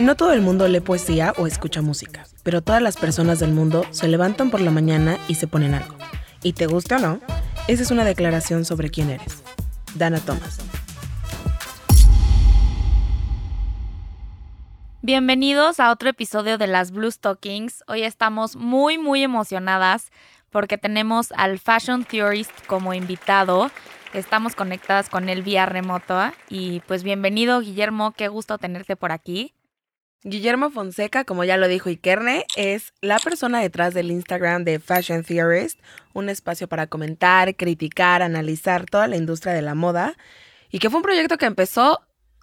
No todo el mundo lee poesía o escucha música, pero todas las personas del mundo se levantan por la mañana y se ponen algo. Y te gusta o no, esa es una declaración sobre quién eres. Dana Thomas. Bienvenidos a otro episodio de las Blue Stockings. Hoy estamos muy, muy emocionadas porque tenemos al Fashion Theorist como invitado. Estamos conectadas con él vía remoto. Y pues bienvenido, Guillermo. Qué gusto tenerte por aquí. Guillermo Fonseca, como ya lo dijo Ikerne, es la persona detrás del Instagram de Fashion Theorist, un espacio para comentar, criticar, analizar toda la industria de la moda, y que fue un proyecto que empezó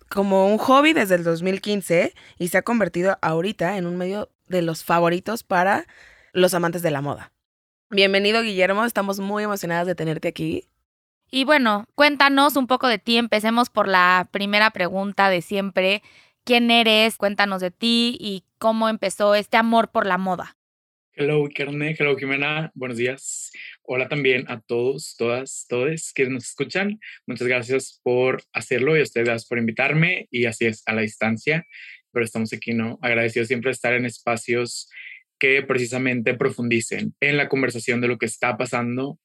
como un hobby desde el 2015 y se ha convertido ahorita en un medio de los favoritos para los amantes de la moda. Bienvenido Guillermo, estamos muy emocionadas de tenerte aquí. Y bueno, cuéntanos un poco de ti, empecemos por la primera pregunta de siempre. ¿Quién eres? Cuéntanos de ti y cómo empezó este amor por la moda. Hello, Kerne. Hello, Jimena. Buenos días. Hola también a todos, todas, todos que nos escuchan. Muchas gracias por hacerlo y a ustedes por invitarme. Y así es, a la distancia. Pero estamos aquí, ¿no? Agradecidos siempre estar en espacios que precisamente profundicen en la conversación de lo que está pasando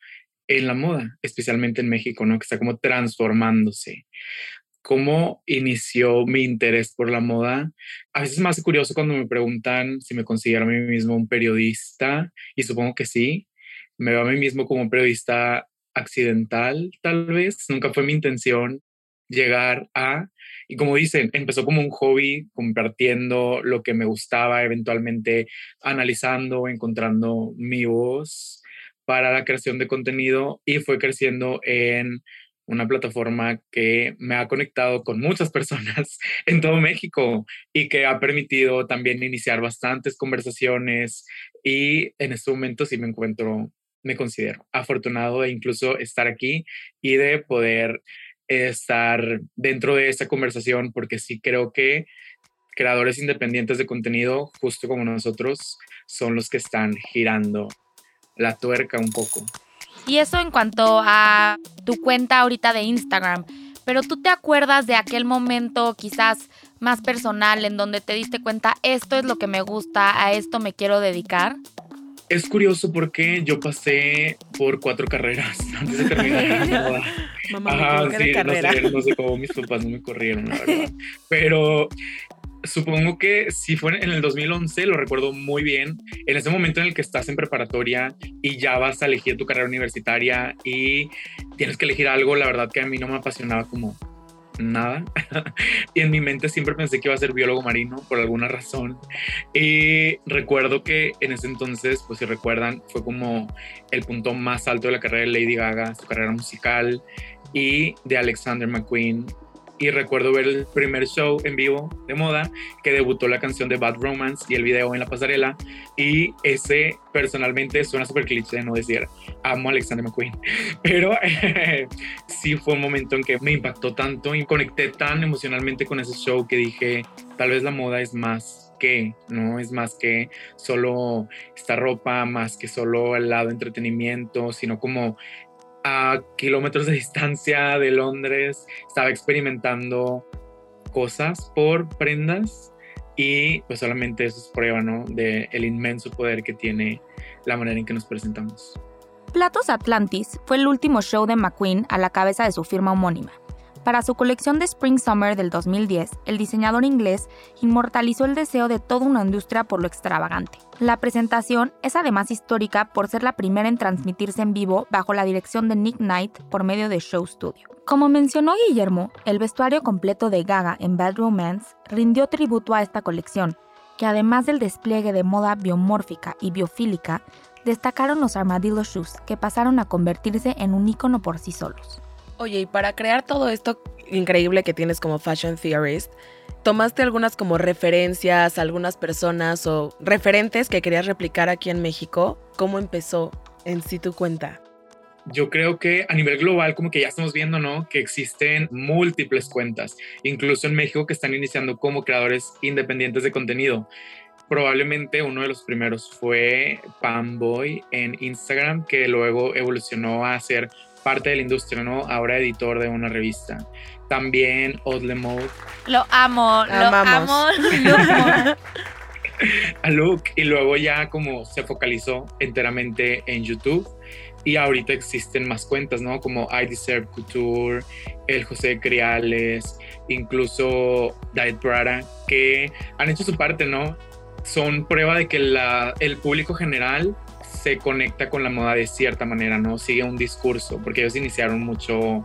en la moda, especialmente en México, ¿no? Que está como transformándose cómo inició mi interés por la moda. A veces es más curioso cuando me preguntan si me considero a mí mismo un periodista, y supongo que sí. Me veo a mí mismo como un periodista accidental, tal vez. Nunca fue mi intención llegar a, y como dicen, empezó como un hobby, compartiendo lo que me gustaba, eventualmente analizando, encontrando mi voz para la creación de contenido y fue creciendo en una plataforma que me ha conectado con muchas personas en todo México y que ha permitido también iniciar bastantes conversaciones y en este momento sí me encuentro, me considero afortunado de incluso estar aquí y de poder estar dentro de esta conversación porque sí creo que creadores independientes de contenido, justo como nosotros, son los que están girando la tuerca un poco. Y eso en cuanto a tu cuenta ahorita de Instagram. Pero tú te acuerdas de aquel momento quizás más personal en donde te diste cuenta, esto es lo que me gusta, a esto me quiero dedicar. Es curioso porque yo pasé por cuatro carreras antes de terminar Mamá, no sé, no sé cómo mis papás no me corrieron, la verdad. Pero supongo que si fue en el 2011, lo recuerdo muy bien, en ese momento en el que estás en preparatoria y ya vas a elegir tu carrera universitaria y tienes que elegir algo, la verdad que a mí no me apasionaba como nada. y en mi mente siempre pensé que iba a ser biólogo marino por alguna razón. Y recuerdo que en ese entonces, pues si recuerdan, fue como el punto más alto de la carrera de Lady Gaga, su carrera musical, y de Alexander McQueen, y recuerdo ver el primer show en vivo de moda que debutó la canción de Bad Romance y el video en la pasarela y ese personalmente suena súper cliché no decir amo a Alexander McQueen pero sí fue un momento en que me impactó tanto y conecté tan emocionalmente con ese show que dije tal vez la moda es más que, ¿no? Es más que solo esta ropa, más que solo el lado entretenimiento, sino como a kilómetros de distancia de Londres, estaba experimentando cosas por prendas y pues solamente eso es prueba, ¿no? De el inmenso poder que tiene la manera en que nos presentamos. Platos Atlantis fue el último show de McQueen a la cabeza de su firma homónima. Para su colección de Spring Summer del 2010, el diseñador inglés inmortalizó el deseo de toda una industria por lo extravagante. La presentación es además histórica por ser la primera en transmitirse en vivo bajo la dirección de Nick Knight por medio de Show Studio. Como mencionó Guillermo, el vestuario completo de Gaga en Bad Romance rindió tributo a esta colección, que además del despliegue de moda biomórfica y biofílica, destacaron los Armadillo Shoes, que pasaron a convertirse en un icono por sí solos. Oye, y para crear todo esto increíble que tienes como fashion theorist, ¿tomaste algunas como referencias, algunas personas o referentes que querías replicar aquí en México? ¿Cómo empezó en sí tu cuenta? Yo creo que a nivel global como que ya estamos viendo, ¿no? Que existen múltiples cuentas, incluso en México que están iniciando como creadores independientes de contenido. Probablemente uno de los primeros fue Pamboy en Instagram, que luego evolucionó a ser parte de la industria, ¿no? Ahora editor de una revista. También Odle Mode. Lo amo, lo amo. a Luke y luego ya como se focalizó enteramente en YouTube y ahorita existen más cuentas, ¿no? Como I Deserve Couture, el José Criales, incluso Diet Prada, que han hecho su parte, ¿no? Son prueba de que la, el público general se conecta con la moda de cierta manera, ¿no? Sigue un discurso, porque ellos iniciaron mucho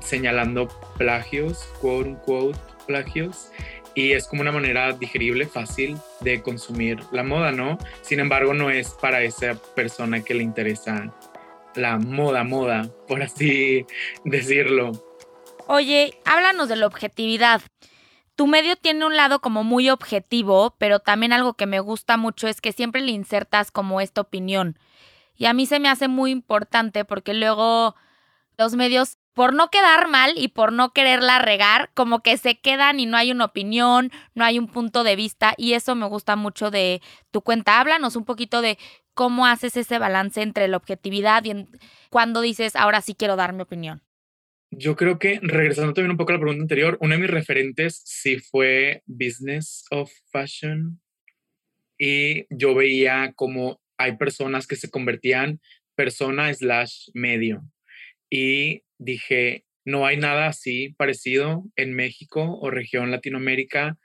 señalando plagios, quote unquote plagios, y es como una manera digerible, fácil de consumir la moda, ¿no? Sin embargo, no es para esa persona que le interesa la moda, moda, por así decirlo. Oye, háblanos de la objetividad. Tu medio tiene un lado como muy objetivo, pero también algo que me gusta mucho es que siempre le insertas como esta opinión. Y a mí se me hace muy importante porque luego los medios por no quedar mal y por no quererla regar, como que se quedan y no hay una opinión, no hay un punto de vista y eso me gusta mucho de tu cuenta. Háblanos un poquito de cómo haces ese balance entre la objetividad y cuando dices, ahora sí quiero dar mi opinión. Yo creo que, regresando también un poco a la pregunta anterior, uno de mis referentes sí fue Business of Fashion y yo veía como hay personas que se convertían persona slash medio y dije, no hay nada así parecido en México o región Latinoamérica,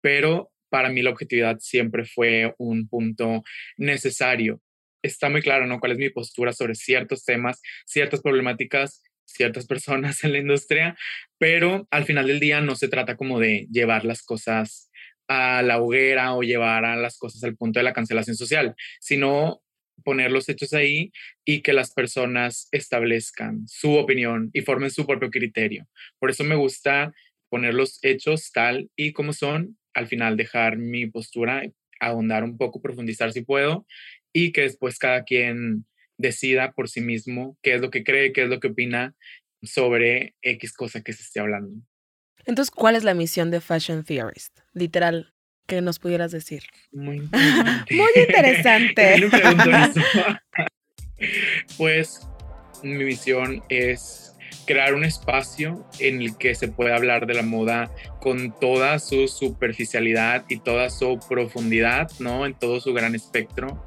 pero para mí la objetividad siempre fue un punto necesario. Está muy claro, ¿no? ¿Cuál es mi postura sobre ciertos temas, ciertas problemáticas, ciertas personas en la industria? Pero al final del día no se trata como de llevar las cosas a la hoguera o llevar a las cosas al punto de la cancelación social, sino poner los hechos ahí y que las personas establezcan su opinión y formen su propio criterio. Por eso me gusta poner los hechos tal y como son, al final dejar mi postura, ahondar un poco, profundizar si puedo y que después cada quien decida por sí mismo qué es lo que cree, qué es lo que opina sobre X cosa que se esté hablando. Entonces, ¿cuál es la misión de Fashion Theorist? Literal, que nos pudieras decir. Muy, Muy interesante. pues mi misión es crear un espacio en el que se pueda hablar de la moda con toda su superficialidad y toda su profundidad, ¿no? En todo su gran espectro,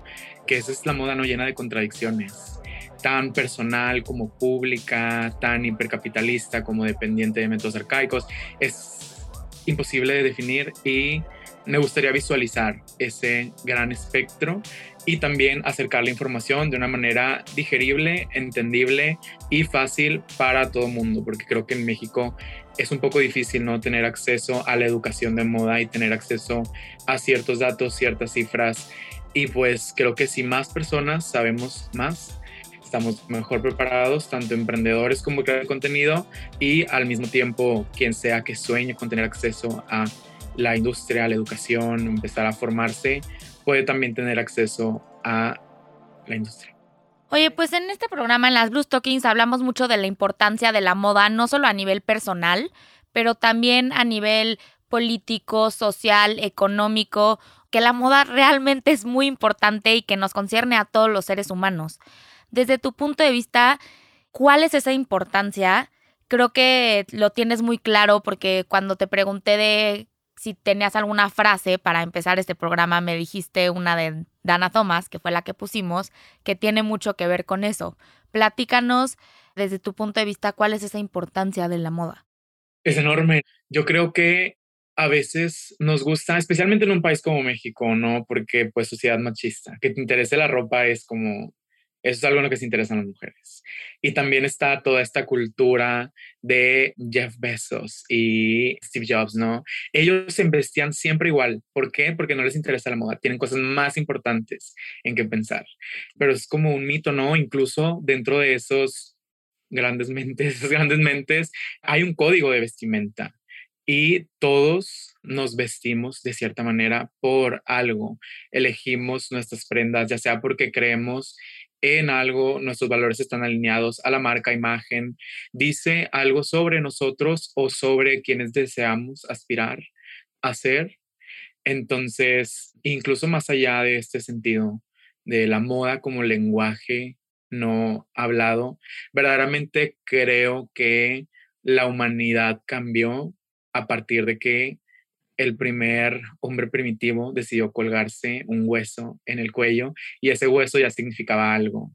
que esa es la moda no llena de contradicciones tan personal como pública, tan hipercapitalista como dependiente de métodos arcaicos. Es imposible de definir y me gustaría visualizar ese gran espectro y también acercar la información de una manera digerible, entendible y fácil para todo el mundo, porque creo que en México es un poco difícil no tener acceso a la educación de moda y tener acceso a ciertos datos, ciertas cifras. Y pues creo que si más personas sabemos más, estamos mejor preparados, tanto emprendedores como creadores de contenido y al mismo tiempo quien sea que sueñe con tener acceso a la industria, la educación, empezar a formarse, puede también tener acceso a la industria. Oye, pues en este programa, en las Blue Stockings, hablamos mucho de la importancia de la moda, no solo a nivel personal, pero también a nivel político, social, económico, que la moda realmente es muy importante y que nos concierne a todos los seres humanos. Desde tu punto de vista, ¿cuál es esa importancia? Creo que lo tienes muy claro porque cuando te pregunté de si tenías alguna frase para empezar este programa, me dijiste una de Dana Thomas, que fue la que pusimos, que tiene mucho que ver con eso. Platícanos desde tu punto de vista cuál es esa importancia de la moda. Es enorme. Yo creo que a veces nos gusta, especialmente en un país como México, ¿no? Porque pues sociedad machista, que te interese la ropa es como eso es algo en lo que se interesan las mujeres. Y también está toda esta cultura de Jeff Bezos y Steve Jobs, ¿no? Ellos se vestían siempre igual. ¿Por qué? Porque no les interesa la moda. Tienen cosas más importantes en que pensar. Pero es como un mito, ¿no? Incluso dentro de esos grandes mentes, esas grandes mentes, hay un código de vestimenta. Y todos nos vestimos de cierta manera por algo. Elegimos nuestras prendas, ya sea porque creemos en algo, nuestros valores están alineados a la marca imagen, dice algo sobre nosotros o sobre quienes deseamos aspirar a ser. Entonces, incluso más allá de este sentido de la moda como lenguaje no hablado. Verdaderamente creo que la humanidad cambió a partir de que el primer hombre primitivo decidió colgarse un hueso en el cuello y ese hueso ya significaba algo.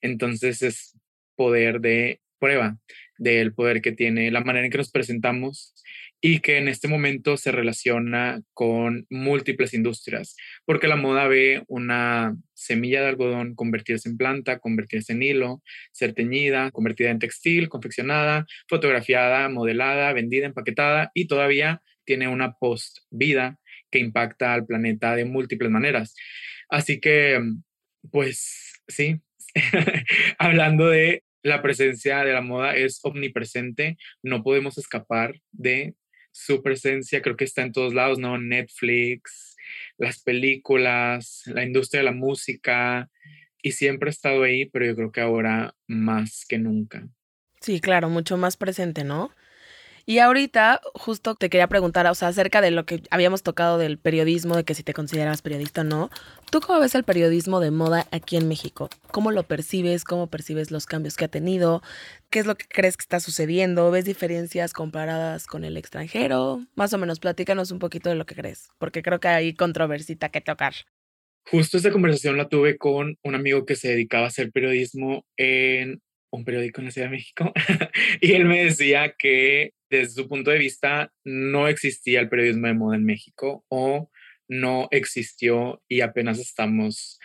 Entonces es poder de prueba del poder que tiene la manera en que nos presentamos y que en este momento se relaciona con múltiples industrias, porque la moda ve una semilla de algodón convertirse en planta, convertirse en hilo, ser teñida, convertida en textil, confeccionada, fotografiada, modelada, vendida, empaquetada y todavía tiene una post-vida que impacta al planeta de múltiples maneras. Así que, pues sí, hablando de la presencia de la moda es omnipresente, no podemos escapar de su presencia, creo que está en todos lados, ¿no? Netflix, las películas, la industria de la música, y siempre ha estado ahí, pero yo creo que ahora más que nunca. Sí, claro, mucho más presente, ¿no? Y ahorita justo te quería preguntar, o sea, acerca de lo que habíamos tocado del periodismo, de que si te consideras periodista o no. ¿Tú cómo ves el periodismo de moda aquí en México? ¿Cómo lo percibes? ¿Cómo percibes los cambios que ha tenido? ¿Qué es lo que crees que está sucediendo? ¿Ves diferencias comparadas con el extranjero? Más o menos, platícanos un poquito de lo que crees, porque creo que hay controversita que tocar. Justo esta conversación la tuve con un amigo que se dedicaba a hacer periodismo en un periódico en la Ciudad de México y él me decía que desde su punto de vista no existía el periodismo de moda en México o no existió y apenas estamos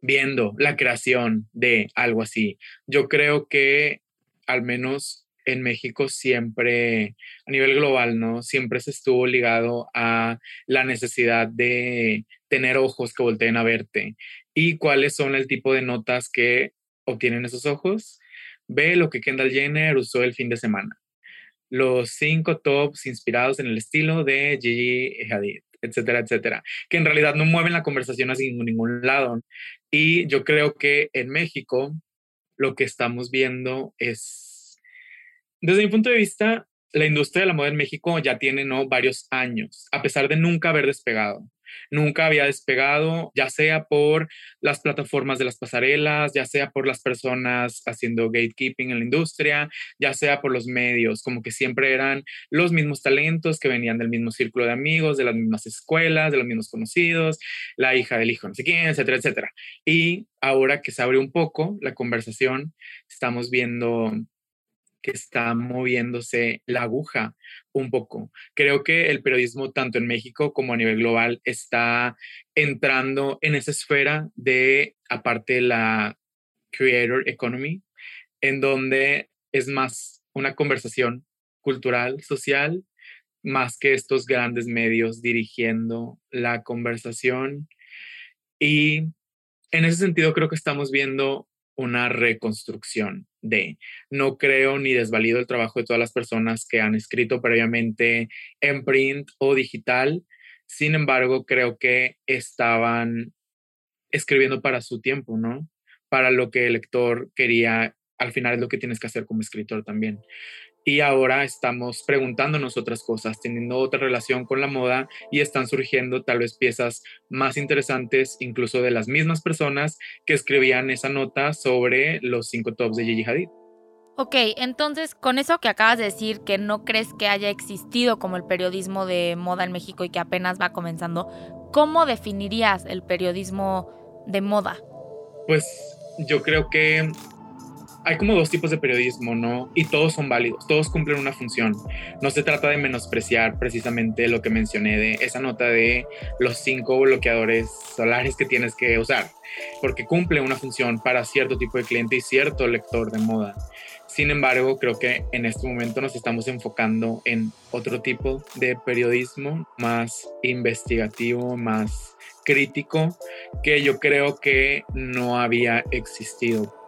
viendo la creación de algo así. Yo creo que al menos en México siempre, a nivel global, ¿no? Siempre se estuvo ligado a la necesidad de tener ojos que volteen a verte. ¿Y cuáles son el tipo de notas que obtienen esos ojos? Ve lo que Kendall Jenner usó el fin de semana. Los cinco tops inspirados en el estilo de Gigi Hadid, etcétera, etcétera, que en realidad no mueven la conversación en ningún lado. Y yo creo que en México lo que estamos viendo es, desde mi punto de vista, la industria de la moda en México ya tiene ¿no? varios años, a pesar de nunca haber despegado nunca había despegado, ya sea por las plataformas de las pasarelas, ya sea por las personas haciendo gatekeeping en la industria, ya sea por los medios, como que siempre eran los mismos talentos que venían del mismo círculo de amigos, de las mismas escuelas, de los mismos conocidos, la hija del hijo no sé quién, etcétera, etcétera. Y ahora que se abre un poco la conversación, estamos viendo que está moviéndose la aguja un poco. Creo que el periodismo, tanto en México como a nivel global, está entrando en esa esfera de, aparte la creator economy, en donde es más una conversación cultural, social, más que estos grandes medios dirigiendo la conversación. Y en ese sentido creo que estamos viendo una reconstrucción de. No creo ni desvalido el trabajo de todas las personas que han escrito previamente en print o digital. Sin embargo, creo que estaban escribiendo para su tiempo, ¿no? Para lo que el lector quería. Al final es lo que tienes que hacer como escritor también y ahora estamos preguntándonos otras cosas, teniendo otra relación con la moda y están surgiendo tal vez piezas más interesantes, incluso de las mismas personas que escribían esa nota sobre los cinco tops de Gigi Hadid. Ok, entonces con eso que acabas de decir, que no crees que haya existido como el periodismo de moda en México y que apenas va comenzando, ¿cómo definirías el periodismo de moda? Pues yo creo que hay como dos tipos de periodismo, ¿no? Y todos son válidos, todos cumplen una función. No se trata de menospreciar precisamente lo que mencioné de esa nota de los cinco bloqueadores solares que tienes que usar, porque cumple una función para cierto tipo de cliente y cierto lector de moda. Sin embargo, creo que en este momento nos estamos enfocando en otro tipo de periodismo más investigativo, más crítico, que yo creo que no había existido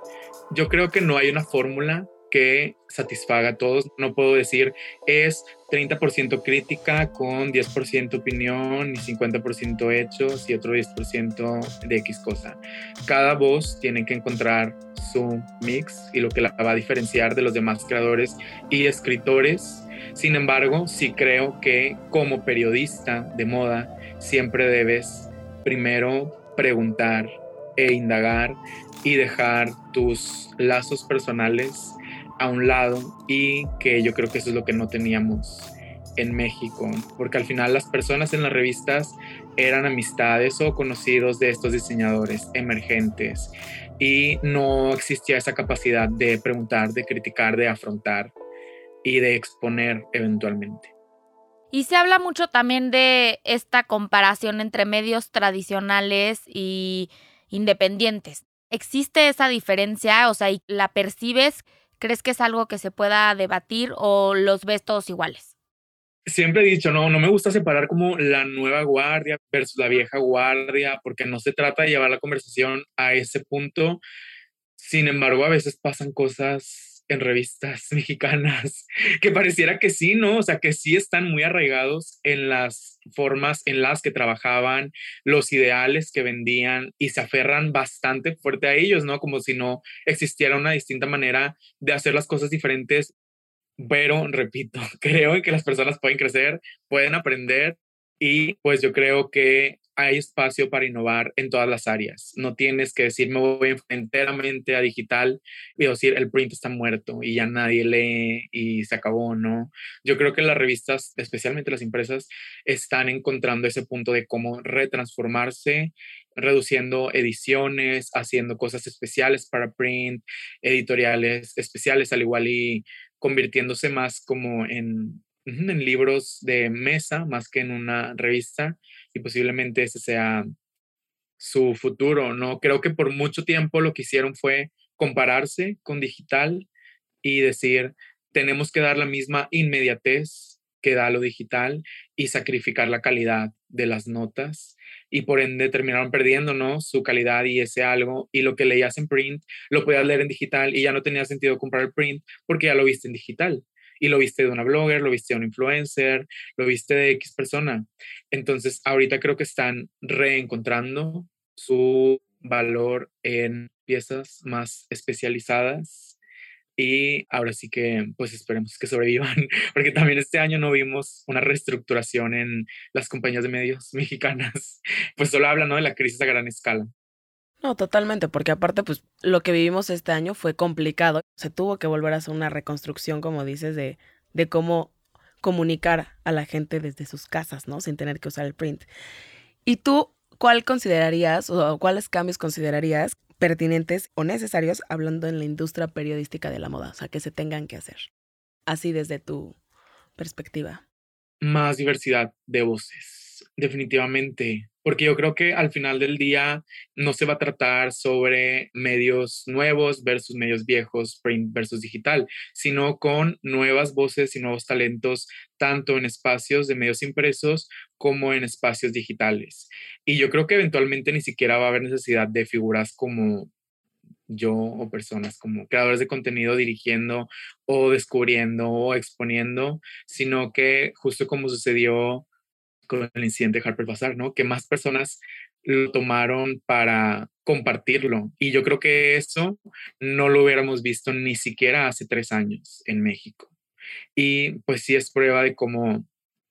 yo creo que no hay una fórmula que satisfaga a todos. No puedo decir es 30% crítica con 10% opinión y 50% hechos y otro 10% de X cosa. Cada voz tiene que encontrar su mix y lo que la va a diferenciar de los demás creadores y escritores. Sin embargo, sí creo que como periodista de moda siempre debes primero preguntar e indagar y dejar tus lazos personales a un lado y que yo creo que eso es lo que no teníamos en México, porque al final las personas en las revistas eran amistades o conocidos de estos diseñadores emergentes y no existía esa capacidad de preguntar, de criticar, de afrontar y de exponer eventualmente. Y se habla mucho también de esta comparación entre medios tradicionales y independientes. ¿Existe esa diferencia? O sea, ¿la percibes? ¿Crees que es algo que se pueda debatir o los ves todos iguales? Siempre he dicho, no, no me gusta separar como la nueva guardia versus la vieja guardia, porque no se trata de llevar la conversación a ese punto. Sin embargo, a veces pasan cosas en revistas mexicanas, que pareciera que sí, ¿no? O sea, que sí están muy arraigados en las formas en las que trabajaban, los ideales que vendían y se aferran bastante fuerte a ellos, ¿no? Como si no existiera una distinta manera de hacer las cosas diferentes. Pero, repito, creo que las personas pueden crecer, pueden aprender y pues yo creo que hay espacio para innovar en todas las áreas. No tienes que decir, me voy enteramente a digital y decir, el print está muerto y ya nadie lee y se acabó, ¿no? Yo creo que las revistas, especialmente las empresas, están encontrando ese punto de cómo retransformarse, reduciendo ediciones, haciendo cosas especiales para print, editoriales especiales, al igual y convirtiéndose más como en en libros de mesa más que en una revista y posiblemente ese sea su futuro, ¿no? Creo que por mucho tiempo lo que hicieron fue compararse con digital y decir, tenemos que dar la misma inmediatez que da lo digital y sacrificar la calidad de las notas y por ende terminaron perdiendo, ¿no? Su calidad y ese algo y lo que leías en print lo podías leer en digital y ya no tenía sentido comprar el print porque ya lo viste en digital y lo viste de una blogger, lo viste de un influencer, lo viste de X persona. Entonces, ahorita creo que están reencontrando su valor en piezas más especializadas y ahora sí que pues esperemos que sobrevivan, porque también este año no vimos una reestructuración en las compañías de medios mexicanas, pues solo hablan ¿no? de la crisis a gran escala. No, totalmente, porque aparte, pues lo que vivimos este año fue complicado. Se tuvo que volver a hacer una reconstrucción, como dices, de, de cómo comunicar a la gente desde sus casas, ¿no? Sin tener que usar el print. ¿Y tú cuál considerarías o cuáles cambios considerarías pertinentes o necesarios hablando en la industria periodística de la moda? O sea, que se tengan que hacer. Así desde tu perspectiva. Más diversidad de voces, definitivamente porque yo creo que al final del día no se va a tratar sobre medios nuevos versus medios viejos, print versus digital, sino con nuevas voces y nuevos talentos, tanto en espacios de medios impresos como en espacios digitales. Y yo creo que eventualmente ni siquiera va a haber necesidad de figuras como yo o personas como creadores de contenido dirigiendo o descubriendo o exponiendo, sino que justo como sucedió con el incidente de Harper Bazaar, ¿no? Que más personas lo tomaron para compartirlo. Y yo creo que eso no lo hubiéramos visto ni siquiera hace tres años en México. Y pues sí es prueba de cómo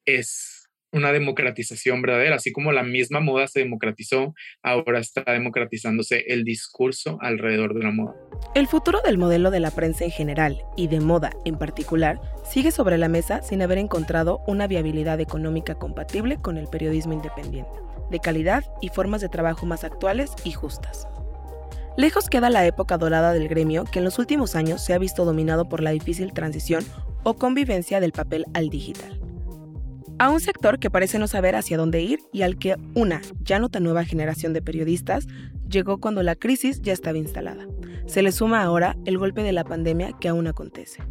es una democratización verdadera, así como la misma moda se democratizó, ahora está democratizándose el discurso alrededor de la moda. El futuro del modelo de la prensa en general y de moda en particular sigue sobre la mesa sin haber encontrado una viabilidad económica compatible con el periodismo independiente, de calidad y formas de trabajo más actuales y justas. Lejos queda la época dorada del gremio que en los últimos años se ha visto dominado por la difícil transición o convivencia del papel al digital a un sector que parece no saber hacia dónde ir y al que una ya no tan nueva generación de periodistas llegó cuando la crisis ya estaba instalada. Se le suma ahora el golpe de la pandemia que aún acontece.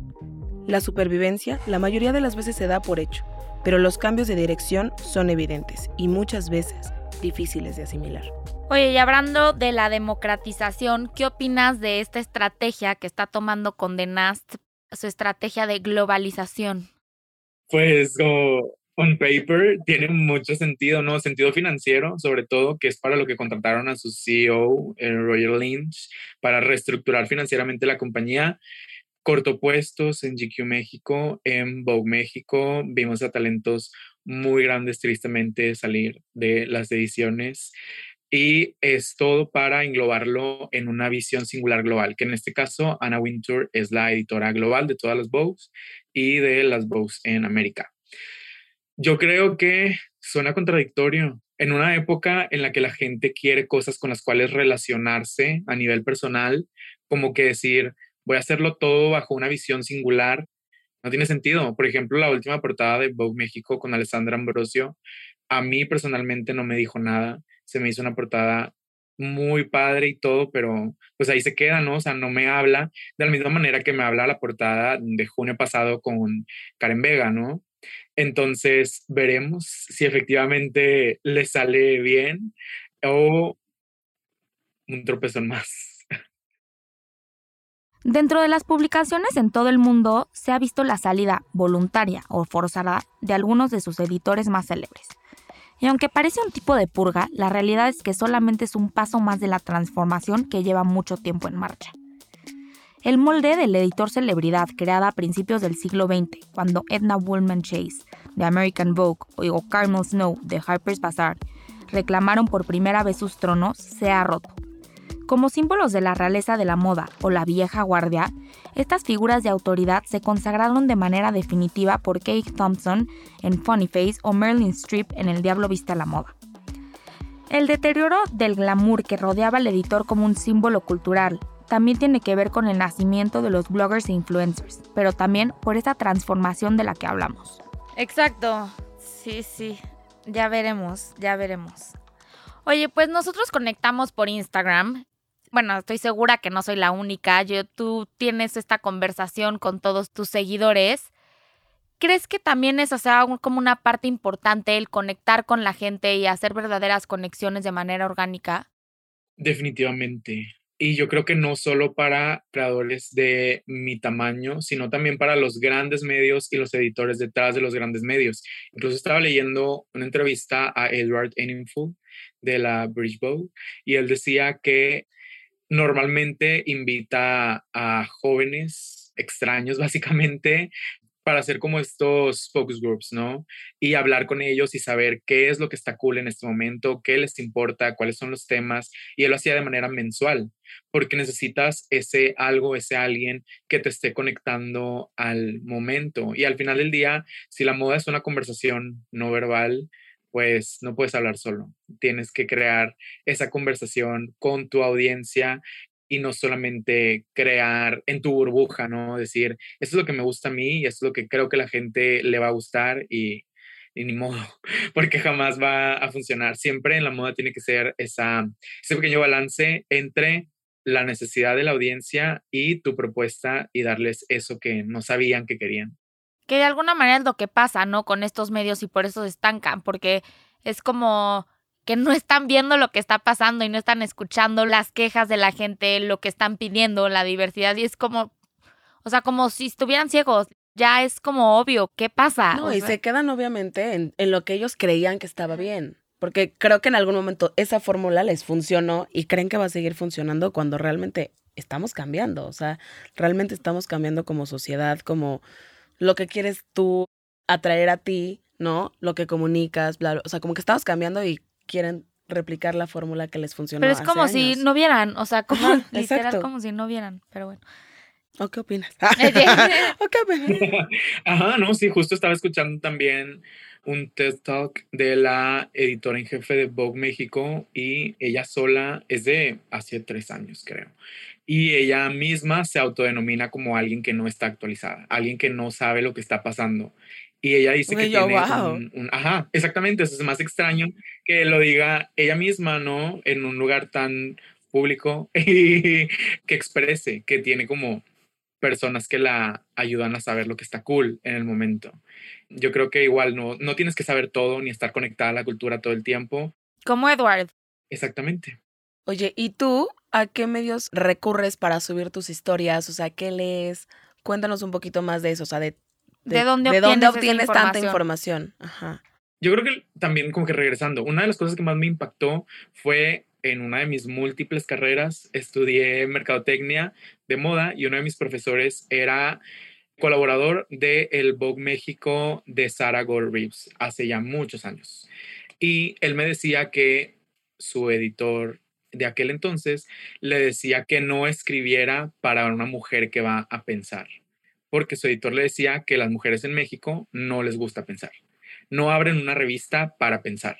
La supervivencia la mayoría de las veces se da por hecho, pero los cambios de dirección son evidentes y muchas veces difíciles de asimilar. Oye, y hablando de la democratización, ¿qué opinas de esta estrategia que está tomando Condenast, su estrategia de globalización? Pues como on paper tiene mucho sentido, ¿no? Sentido financiero, sobre todo, que es para lo que contrataron a su CEO, eh, Roger Lynch, para reestructurar financieramente la compañía. Cortó puestos en GQ México, en Vogue México. Vimos a talentos muy grandes, tristemente, salir de las ediciones. y es todo para englobarlo en una visión singular global, que en este caso Anna Wintour es la editora global de todas las Vogues y de las Vogues en América. Yo creo que suena contradictorio en una época en la que la gente quiere cosas con las cuales relacionarse a nivel personal, como que decir, voy a hacerlo todo bajo una visión singular, no tiene sentido. Por ejemplo, la última portada de Vogue México con Alessandra Ambrosio, a mí personalmente no me dijo nada. Se me hizo una portada muy padre y todo, pero pues ahí se queda, ¿no? O sea, no me habla de la misma manera que me habla la portada de junio pasado con Karen Vega, ¿no? Entonces, veremos si efectivamente le sale bien o un tropezón más. Dentro de las publicaciones en todo el mundo se ha visto la salida voluntaria o forzada de algunos de sus editores más célebres. Y aunque parece un tipo de purga, la realidad es que solamente es un paso más de la transformación que lleva mucho tiempo en marcha. El molde del editor celebridad creada a principios del siglo XX, cuando Edna Woolman Chase, de American Vogue, o Carmel Snow, de Harper's Bazaar, reclamaron por primera vez sus tronos, se ha roto como símbolos de la realeza de la moda o la vieja guardia, estas figuras de autoridad se consagraron de manera definitiva por Kate Thompson en Funny Face o Merlin Streep en El Diablo Viste a la Moda. El deterioro del glamour que rodeaba al editor como un símbolo cultural también tiene que ver con el nacimiento de los bloggers e influencers, pero también por esa transformación de la que hablamos. Exacto, sí, sí, ya veremos, ya veremos. Oye, pues nosotros conectamos por Instagram bueno, estoy segura que no soy la única, yo, tú tienes esta conversación con todos tus seguidores. ¿Crees que también eso sea como una parte importante el conectar con la gente y hacer verdaderas conexiones de manera orgánica? Definitivamente. Y yo creo que no solo para creadores de mi tamaño, sino también para los grandes medios y los editores detrás de los grandes medios. Incluso estaba leyendo una entrevista a Edward Enninful de la Bridge Bowl y él decía que normalmente invita a jóvenes extraños, básicamente, para hacer como estos focus groups, ¿no? Y hablar con ellos y saber qué es lo que está cool en este momento, qué les importa, cuáles son los temas. Y él lo hacía de manera mensual, porque necesitas ese algo, ese alguien que te esté conectando al momento. Y al final del día, si la moda es una conversación no verbal, pues no puedes hablar solo. Tienes que crear esa conversación con tu audiencia y no solamente crear en tu burbuja, ¿no? Decir, esto es lo que me gusta a mí y esto es lo que creo que la gente le va a gustar y, ni modo, porque jamás va a funcionar. Siempre en la moda tiene que ser esa, ese pequeño balance entre la necesidad de la audiencia y tu propuesta y darles eso que no sabían que querían que de alguna manera es lo que pasa, ¿no? Con estos medios y por eso se estancan, porque es como que no están viendo lo que está pasando y no están escuchando las quejas de la gente, lo que están pidiendo, la diversidad, y es como, o sea, como si estuvieran ciegos. Ya es como obvio, ¿qué pasa? No, y se quedan obviamente en, en lo que ellos creían que estaba bien. Porque creo que en algún momento esa fórmula les funcionó y creen que va a seguir funcionando cuando realmente estamos cambiando. O sea, realmente estamos cambiando como sociedad, como lo que quieres tú atraer a ti, ¿no? Lo que comunicas, bla, bla. O sea, como que estamos cambiando y quieren replicar la fórmula que les funcionó. Pero es como si no vieran, o sea, como literal como si no vieran, pero bueno. ¿O qué opinas? ¿O qué opinas? Ajá, no, sí, justo estaba escuchando también un TED Talk de la editora en jefe de Vogue México y ella sola es de hace tres años, creo y ella misma se autodenomina como alguien que no está actualizada, alguien que no sabe lo que está pasando. Y ella dice que tiene un, Ajá, exactamente, eso es más extraño que lo diga ella misma, ¿no? En un lugar tan público y que exprese que tiene como personas que la ayudan a saber lo que está cool en el momento. Yo creo que igual no, no tienes que saber todo ni estar conectada a la cultura todo el tiempo. Como Edward. Exactamente. Oye, ¿y tú a qué medios recurres para subir tus historias? O sea, ¿qué lees? Cuéntanos un poquito más de eso, o sea, de, de, dónde obtienes, tanta información. Ajá. Yo creo que también como que regresando, una de las cosas que más me impactó fue en una de mis múltiples carreras, estudié mercadotecnia de moda y uno de mis profesores era colaborador de el Vogue México de Sarah Gold Reeves hace ya muchos años. Y él me decía que su editor de aquel entonces le decía que no escribiera para una mujer que va a pensar, porque su editor le decía que las mujeres en México no les gusta pensar, no abren una revista para pensar.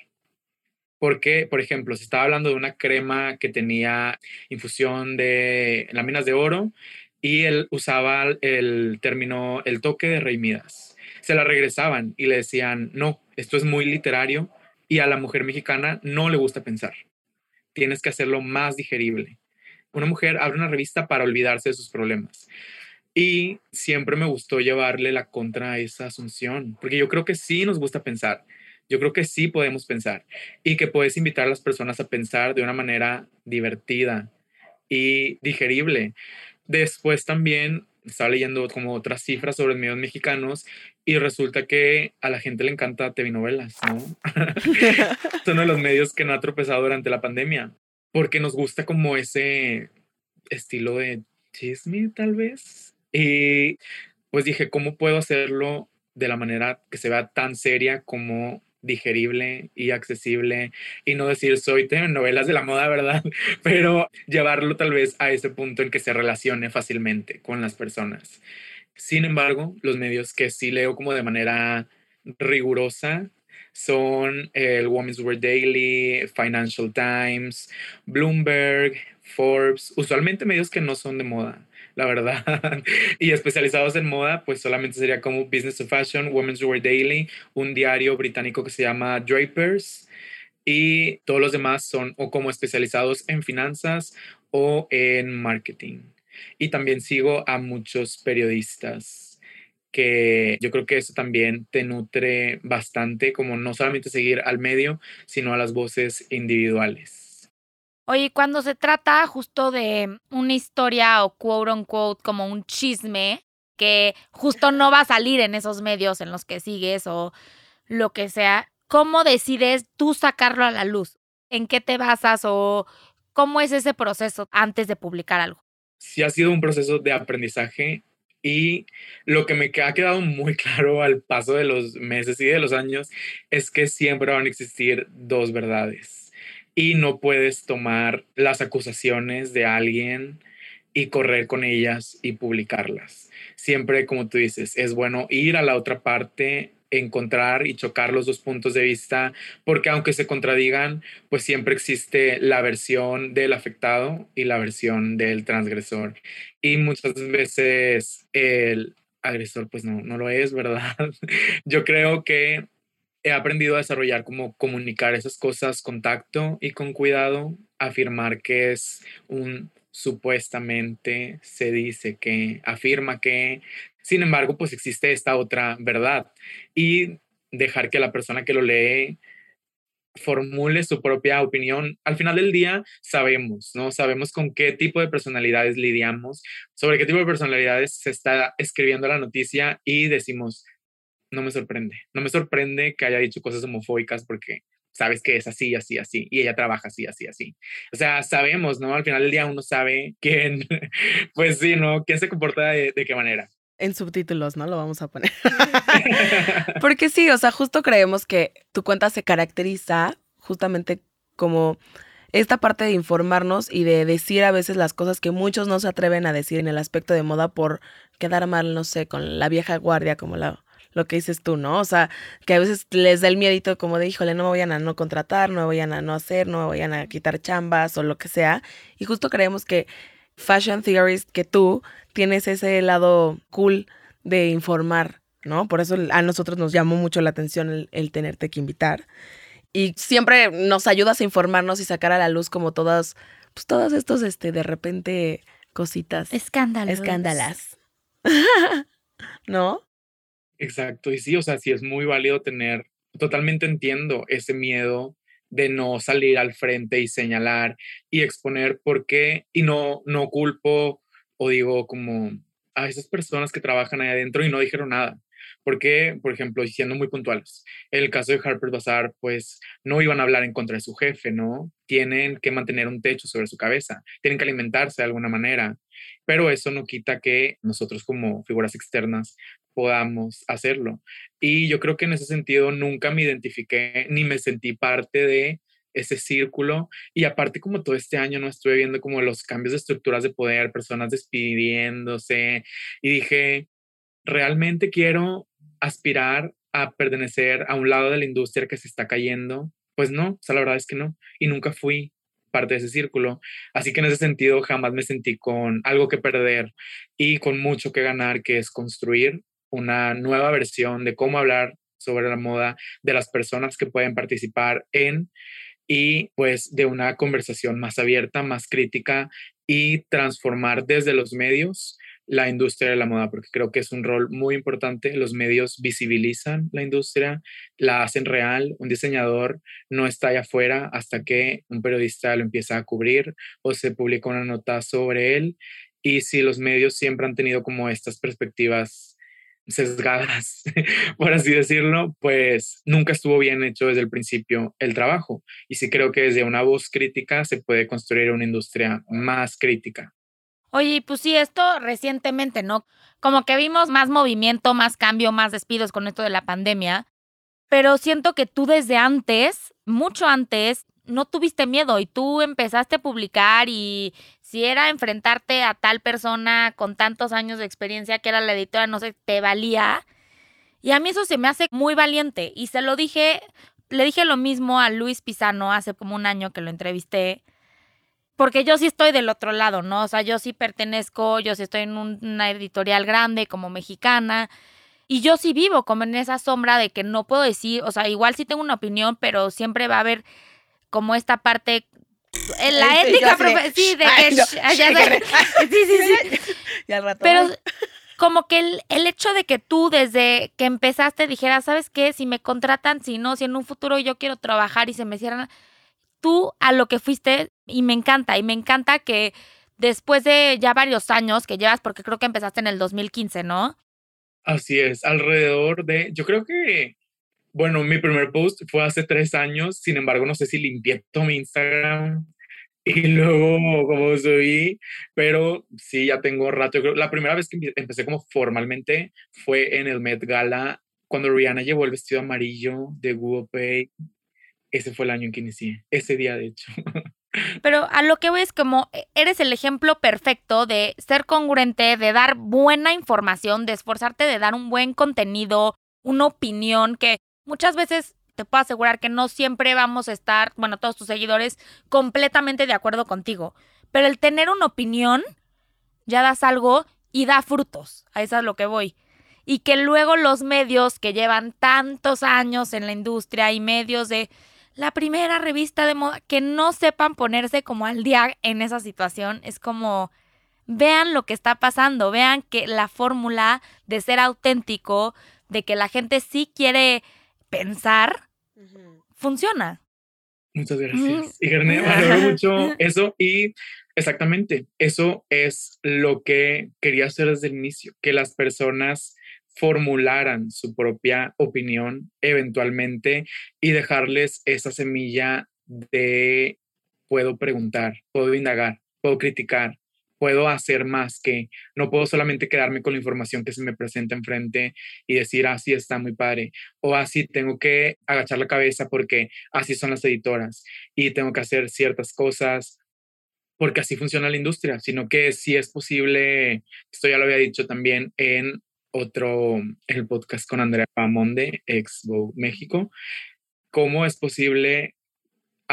Porque, por ejemplo, se estaba hablando de una crema que tenía infusión de láminas de oro y él usaba el término el toque de Rey Midas. Se la regresaban y le decían, no, esto es muy literario y a la mujer mexicana no le gusta pensar tienes que hacerlo más digerible. Una mujer abre una revista para olvidarse de sus problemas. Y siempre me gustó llevarle la contra a esa asunción, porque yo creo que sí nos gusta pensar. Yo creo que sí podemos pensar y que puedes invitar a las personas a pensar de una manera divertida y digerible. Después también estaba leyendo como otras cifras sobre medios mexicanos y resulta que a la gente le encanta TV novelas, ¿no? es uno de los medios que no ha tropezado durante la pandemia, porque nos gusta como ese estilo de chisme, tal vez. Y pues dije, ¿cómo puedo hacerlo de la manera que se vea tan seria como digerible y accesible y no decir soy novelas de la moda, ¿verdad? Pero llevarlo tal vez a ese punto en que se relacione fácilmente con las personas. Sin embargo, los medios que sí leo como de manera rigurosa son el Women's Wear Daily, Financial Times, Bloomberg, Forbes, usualmente medios que no son de moda la verdad. y especializados en moda, pues solamente sería como Business of Fashion, Women's Wear Daily, un diario británico que se llama Drapers. Y todos los demás son o como especializados en finanzas o en marketing. Y también sigo a muchos periodistas que yo creo que eso también te nutre bastante, como no solamente seguir al medio, sino a las voces individuales. Oye, cuando se trata justo de una historia o quote unquote como un chisme que justo no va a salir en esos medios en los que sigues o lo que sea, ¿cómo decides tú sacarlo a la luz? ¿En qué te basas o cómo es ese proceso antes de publicar algo? Sí, ha sido un proceso de aprendizaje y lo que me ha quedado muy claro al paso de los meses y de los años es que siempre van a existir dos verdades y no puedes tomar las acusaciones de alguien y correr con ellas y publicarlas. Siempre, como tú dices, es bueno ir a la otra parte, encontrar y chocar los dos puntos de vista, porque aunque se contradigan, pues siempre existe la versión del afectado y la versión del transgresor. Y muchas veces el agresor pues no, no lo es, ¿verdad? Yo creo que he aprendido a desarrollar como comunicar esas cosas con tacto y con cuidado, afirmar que es un supuestamente, se dice que, afirma que, sin embargo, pues existe esta otra verdad y dejar que la persona que lo lee formule su propia opinión. Al final del día sabemos, ¿no? Sabemos con qué tipo de personalidades lidiamos, sobre qué tipo de personalidades se está escribiendo la noticia y decimos, no me sorprende. No me sorprende que haya dicho cosas homofóbicas porque sabes que es así, así, así, y ella trabaja así, así, así. O sea, sabemos, ¿no? Al final del día uno sabe quién, pues sí, ¿no? ¿Quién se comporta de, qué manera? En subtítulos, ¿no? Lo vamos a poner. porque sí, o sea, justo creemos que tu cuenta se caracteriza justamente como esta parte de informarnos y de decir a veces las cosas que muchos no se atreven a decir en el aspecto de moda por quedar mal, no sé, con la vieja guardia, como la lo que dices tú, ¿no? O sea, que a veces les da el miedito como de, híjole, no me vayan a no contratar, no me vayan a no hacer, no me vayan a quitar chambas o lo que sea. Y justo creemos que Fashion Theorist, que tú tienes ese lado cool de informar, ¿no? Por eso a nosotros nos llamó mucho la atención el, tenerte que invitar. Y siempre nos ayudas a informarnos y sacar a la luz como todas, pues todas estos, este, de repente, cositas. Escándalos. Escándalas. ¿No? Exacto, y sí, o sea, sí es muy válido tener, totalmente entiendo ese miedo de no salir al frente y señalar y exponer por qué, y no, no culpo o digo como a esas personas que trabajan ahí adentro y no dijeron nada. Porque, por ejemplo, siendo muy puntuales, el caso de Harper Bazaar, pues no iban a hablar en contra de su jefe, ¿no? Tienen que mantener un techo sobre su cabeza, tienen que alimentarse de alguna manera, pero eso no quita que nosotros como figuras externas podamos hacerlo. Y yo creo que en ese sentido nunca me identifiqué ni me sentí parte de ese círculo y aparte como todo este año no estuve viendo como los cambios de estructuras de poder, personas despidiéndose y dije, realmente quiero aspirar a pertenecer a un lado de la industria que se está cayendo. Pues no, o sea, la verdad es que no. Y nunca fui parte de ese círculo. Así que en ese sentido jamás me sentí con algo que perder y con mucho que ganar, que es construir una nueva versión de cómo hablar sobre la moda de las personas que pueden participar en y pues de una conversación más abierta, más crítica y transformar desde los medios la industria de la moda, porque creo que es un rol muy importante. Los medios visibilizan la industria, la hacen real. Un diseñador no está allá afuera hasta que un periodista lo empieza a cubrir o se publica una nota sobre él. Y si los medios siempre han tenido como estas perspectivas sesgadas, por así decirlo, pues nunca estuvo bien hecho desde el principio el trabajo. Y sí creo que desde una voz crítica se puede construir una industria más crítica. Oye, pues sí, esto recientemente, ¿no? Como que vimos más movimiento, más cambio, más despidos con esto de la pandemia, pero siento que tú desde antes, mucho antes, no tuviste miedo y tú empezaste a publicar y si era enfrentarte a tal persona con tantos años de experiencia que era la editora, no sé, te valía. Y a mí eso se me hace muy valiente y se lo dije, le dije lo mismo a Luis Pisano hace como un año que lo entrevisté porque yo sí estoy del otro lado, ¿no? O sea, yo sí pertenezco, yo sí estoy en una editorial grande como mexicana. Y yo sí vivo como en esa sombra de que no puedo decir, o sea, igual sí tengo una opinión, pero siempre va a haber como esta parte en la ética sí, de que sí, sí, sí. Y al rato. Pero como que el, el, hecho de que tú desde que empezaste dijeras, ¿sabes qué? Si me contratan, si no, si en un futuro yo quiero trabajar y se me cierran tú a lo que fuiste y me encanta, y me encanta que después de ya varios años que llevas, porque creo que empezaste en el 2015, ¿no? Así es, alrededor de, yo creo que, bueno, mi primer post fue hace tres años, sin embargo, no sé si limpié todo mi Instagram y luego como subí, pero sí, ya tengo rato. Creo, la primera vez que empecé como formalmente fue en el Met Gala, cuando Rihanna llevó el vestido amarillo de Google Pay ese fue el año en que inicié, ese día de hecho. Pero a lo que voy es como e, eres el ejemplo perfecto de ser congruente, de dar buena información, de esforzarte de dar un buen contenido, una opinión que muchas veces te puedo asegurar que no siempre vamos a estar, bueno, todos tus seguidores completamente de acuerdo contigo, pero el tener una opinión ya das algo y da frutos, a eso es lo que voy. Y que luego los medios que llevan tantos años en la industria y medios de la primera revista de moda, que no sepan ponerse como al día en esa situación, es como, vean lo que está pasando, vean que la fórmula de ser auténtico, de que la gente sí quiere pensar, funciona. Muchas gracias. Y valoro mucho eso y exactamente, eso es lo que quería hacer desde el inicio, que las personas formularan su propia opinión eventualmente y dejarles esa semilla de puedo preguntar, puedo indagar, puedo criticar, puedo hacer más que no puedo solamente quedarme con la información que se me presenta enfrente y decir, así está muy padre, o así tengo que agachar la cabeza porque así son las editoras y tengo que hacer ciertas cosas porque así funciona la industria, sino que si es posible, esto ya lo había dicho también en otro, el podcast con Andrea Pamonde, ex México, cómo es posible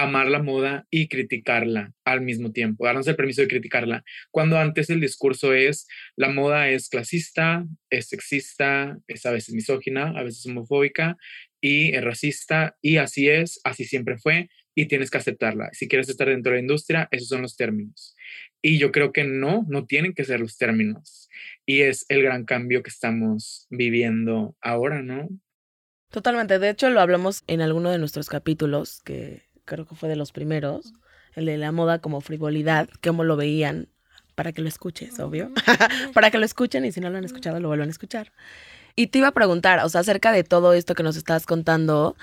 amar la moda y criticarla al mismo tiempo, darnos el permiso de criticarla, cuando antes el discurso es, la moda es clasista, es sexista, es a veces misógina, a veces homofóbica y es racista, y así es, así siempre fue, y tienes que aceptarla. Si quieres estar dentro de la industria, esos son los términos. Y yo creo que no, no tienen que ser los términos. Y es el gran cambio que estamos viviendo ahora, ¿no? Totalmente. De hecho, lo hablamos en alguno de nuestros capítulos, que creo que fue de los primeros, el de la moda como frivolidad, cómo lo veían, para que lo escuches, obvio. para que lo escuchen y si no lo han escuchado, lo vuelvan a escuchar. Y te iba a preguntar, o sea, acerca de todo esto que nos estás contando,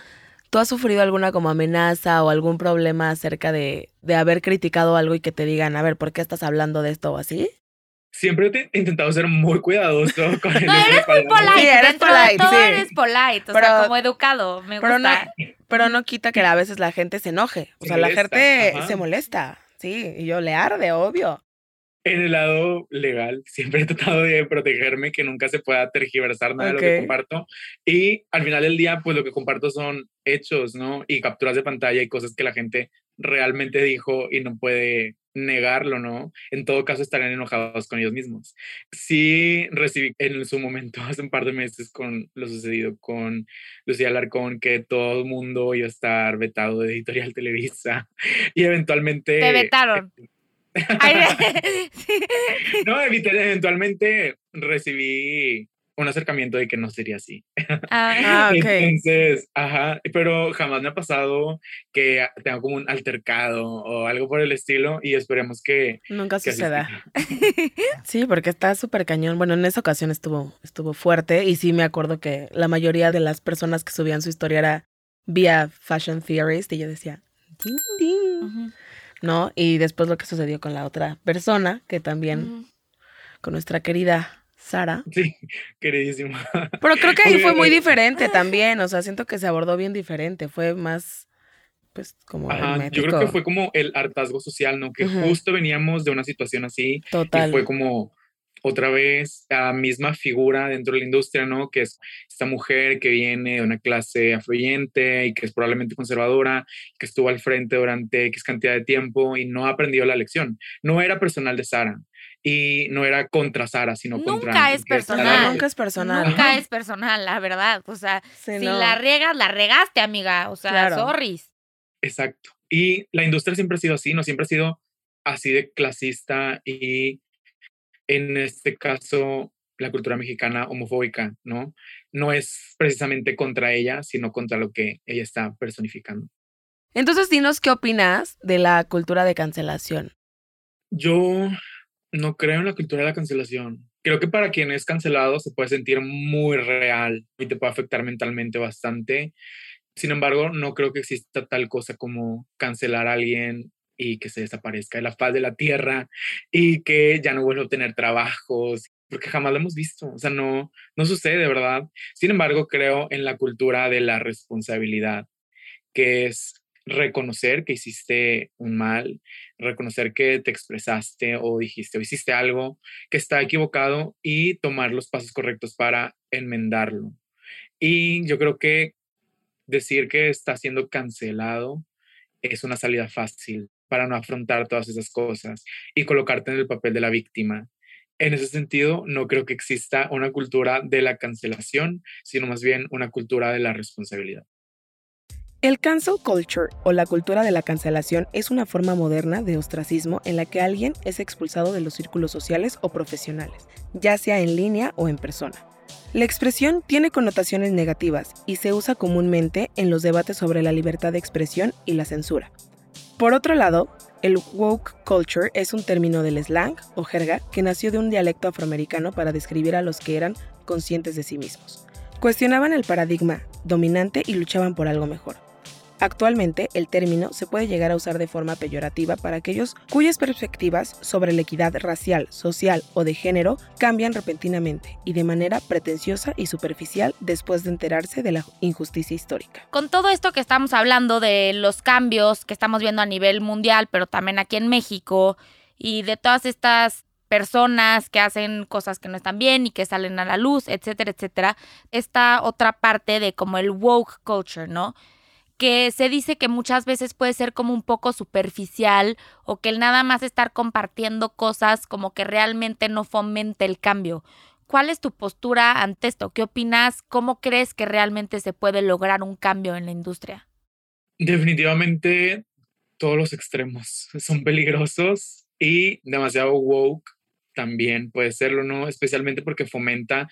¿Tú has sufrido alguna como amenaza o algún problema acerca de, de haber criticado algo y que te digan, a ver, ¿por qué estás hablando de esto o así? Siempre he intentado ser muy cuidadoso con el No, eres muy polite. Sí, eres polite, todo eres polite, o sea, como educado, me gusta. Pero no quita que a veces la gente se enoje. O Se sea, la molesta, gente ajá. se molesta. Sí, y yo le arde, obvio. En el lado legal, siempre he tratado de protegerme, que nunca se pueda tergiversar nada de lo que comparto. Y al final del día, pues lo que comparto son hechos, ¿no? Y capturas de pantalla y cosas que la gente realmente dijo y no puede negarlo, ¿no? En todo caso, estarían enojados con ellos mismos. Sí recibí en su momento, hace un par de meses, con lo sucedido con Lucía Alarcón, que todo el mundo iba a estar vetado de Editorial Televisa y eventualmente... Te vetaron. Sí. No, eventualmente recibí un acercamiento de que no sería así. Ah, ok. Entonces, ajá, pero jamás me ha pasado que tenga como un altercado o algo por el estilo y esperemos que, Nunca que suceda. Sí, porque está súper cañón. Bueno, en esa ocasión estuvo, estuvo fuerte y sí me acuerdo que la mayoría de las personas que subían su historia era vía Fashion Theorist y yo decía, ¿no? Y después lo que sucedió con la otra persona, que también con nuestra querida Sara. Sí, queridísimo. Pero creo que ahí fue muy diferente también, o sea, siento que se abordó bien diferente, fue más, pues, como Ajá, yo creo que fue como el hartazgo social, ¿no? Que Ujú. justo veníamos de una situación así y Total. fue como otra vez la misma figura dentro de la industria, ¿no? Que es esta mujer que viene de una clase afluyente y que es probablemente conservadora, que estuvo al frente durante X cantidad de tiempo y no ha aprendido la lección. No era personal de Sara y no era contra Sara, sino contra... Nunca es que Sara- personal. Nunca es personal. Nunca Ajá. es personal, la verdad. O sea, Sí, si no. la riegas, la regaste, amiga. O sea, Claro. sorry. Exacto. Y la industria siempre ha sido así, no siempre ha sido así de clasista y en este caso la cultura mexicana homofóbica, ¿no? No es precisamente contra ella, sino contra lo que ella está personificando. Entonces, dinos qué opinas de la cultura de cancelación. Yo no creo en la cultura de la cancelación. Creo que para quien es cancelado se puede sentir muy real y te puede afectar mentalmente bastante. Sin embargo, no creo que exista tal cosa como cancelar a alguien y que se desaparezca de la faz de la tierra y que ya no vuelva a tener trabajos, porque jamás lo hemos visto. O sea, no, no sucede, de ¿verdad? Sin embargo, creo en la cultura de la responsabilidad, que es reconocer que hiciste un mal, reconocer que te expresaste o dijiste o hiciste algo que está equivocado y tomar los pasos correctos para enmendarlo. Y yo creo que decir que está siendo cancelado es una salida fácil para no afrontar todas esas cosas y colocarte en el papel de la víctima. En ese sentido, no creo que exista una cultura de la cancelación, sino más bien una cultura de la responsabilidad. El cancel culture o la cultura de la cancelación es una forma moderna de ostracismo en la que alguien es expulsado de los círculos sociales o profesionales, ya sea en línea o en persona. La expresión tiene connotaciones negativas y se usa comúnmente en los debates sobre la libertad de expresión y la censura. Por otro lado, el woke culture es un término del slang o jerga que nació de un dialecto afroamericano para describir a los que eran conscientes de sí mismos. Cuestionaban el paradigma dominante y luchaban por algo mejor. Actualmente, el término se puede llegar a usar de forma peyorativa para aquellos cuyas perspectivas sobre la equidad racial, social o de género cambian repentinamente y de manera pretenciosa y superficial después de enterarse de la injusticia histórica. Con todo esto que estamos hablando de los cambios que estamos viendo a nivel mundial, pero también aquí en México, y de todas estas personas que hacen cosas que no están bien y que salen a la luz, etcétera, etcétera, está otra parte de como el woke culture, ¿no? Que se dice que muchas veces puede ser como un poco superficial o que el nada más estar compartiendo cosas como que realmente no fomente el cambio. ¿Cuál es tu postura ante esto? ¿Qué opinas? ¿Cómo crees que realmente se puede lograr un cambio en la industria? Definitivamente todos los extremos son peligrosos y demasiado woke también puede serlo, ¿no? Especialmente porque fomenta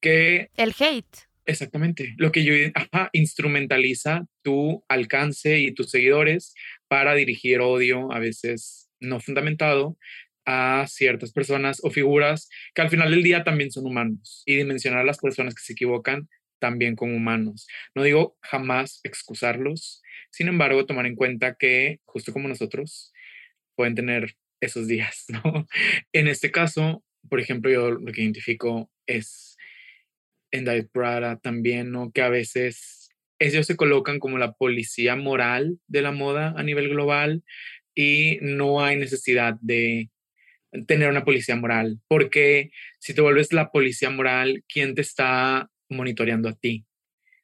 que El hate. Exactamente. Lo que yo, ajá, instrumentaliza tu alcance y tus seguidores para dirigir odio, a veces no fundamentado, a ciertas personas o figuras que al final del día también son humanos y dimensionar a las personas que se equivocan también como humanos. No digo jamás excusarlos, sin embargo, tomar en cuenta que, justo como nosotros, pueden tener esos días, ¿no? En este caso, por ejemplo, yo lo que identifico es en David Prada también, ¿no? Que a veces ellos se colocan como la policía moral de la moda a nivel global y no hay necesidad de tener una policía moral, porque si te vuelves la policía moral, ¿quién te está monitoreando a ti?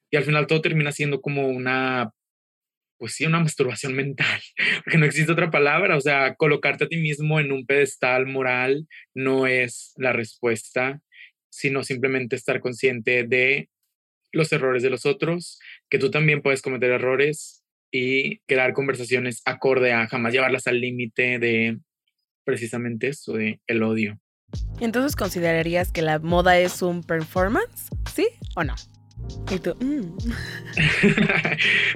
Y al final todo termina siendo como una, pues sí, una masturbación mental, porque no existe otra palabra, o sea, colocarte a ti mismo en un pedestal moral no es la respuesta, sino simplemente estar consciente de los errores de los otros, que tú también puedes cometer errores y crear conversaciones acorde a jamás llevarlas al límite de precisamente eso, de el odio. Entonces, ¿considerarías que la moda es un performance? ¿Sí o no? Y tú, mm.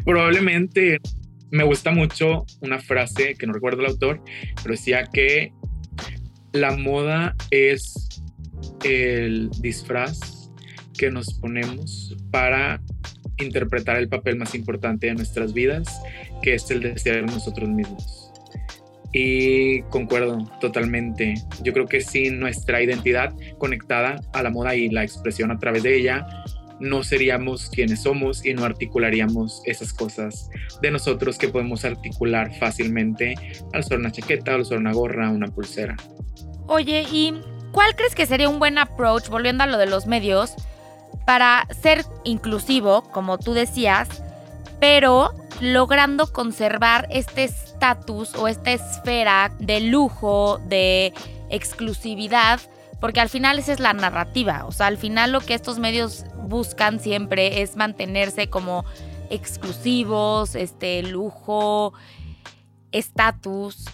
Probablemente me gusta mucho una frase que no recuerdo el autor, pero decía que la moda es el disfraz que nos ponemos para interpretar el papel más importante de nuestras vidas, que es el de ser nosotros mismos. Y concuerdo totalmente. Yo creo que sin nuestra identidad conectada a la moda y la expresión a través de ella, no seríamos quienes somos y no articularíamos esas cosas de nosotros que podemos articular fácilmente al usar una chaqueta, al usar una gorra, una pulsera. Oye, ¿y cuál crees que sería un buen approach, volviendo a lo de los medios, para ser inclusivo, como tú decías, pero logrando conservar este estatus o esta esfera de lujo, de exclusividad, porque al final esa es la narrativa, o sea, al final lo que estos medios buscan siempre es mantenerse como exclusivos, este lujo, estatus,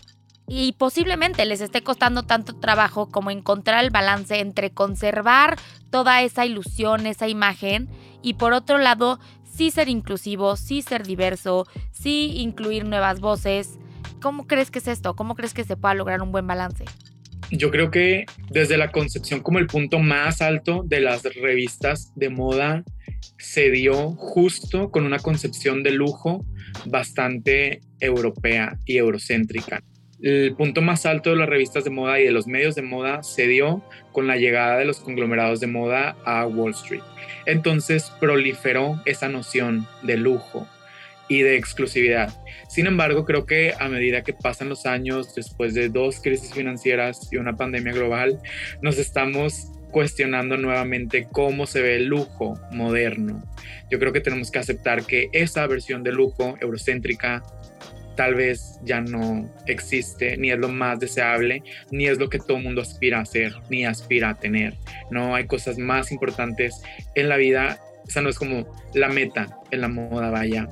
y posiblemente les esté costando tanto trabajo como encontrar el balance entre conservar toda esa ilusión, esa imagen, y por otro lado, sí ser inclusivo, sí ser diverso, sí incluir nuevas voces. ¿Cómo crees que es esto? ¿Cómo crees que se pueda lograr un buen balance? Yo creo que desde la concepción como el punto más alto de las revistas de moda se dio justo con una concepción de lujo bastante europea y eurocéntrica. El punto más alto de las revistas de moda y de los medios de moda se dio con la llegada de los conglomerados de moda a Wall Street. Entonces proliferó esa noción de lujo y de exclusividad. Sin embargo, creo que a medida que pasan los años, después de dos crisis financieras y una pandemia global, nos estamos cuestionando nuevamente cómo se ve el lujo moderno. Yo creo que tenemos que aceptar que esa versión de lujo eurocéntrica, tal vez ya no existe, ni es lo más deseable, ni es lo que todo mundo aspira a hacer, ni aspira a tener. No hay cosas más importantes en la vida. Esa no es como la meta en la moda, vaya.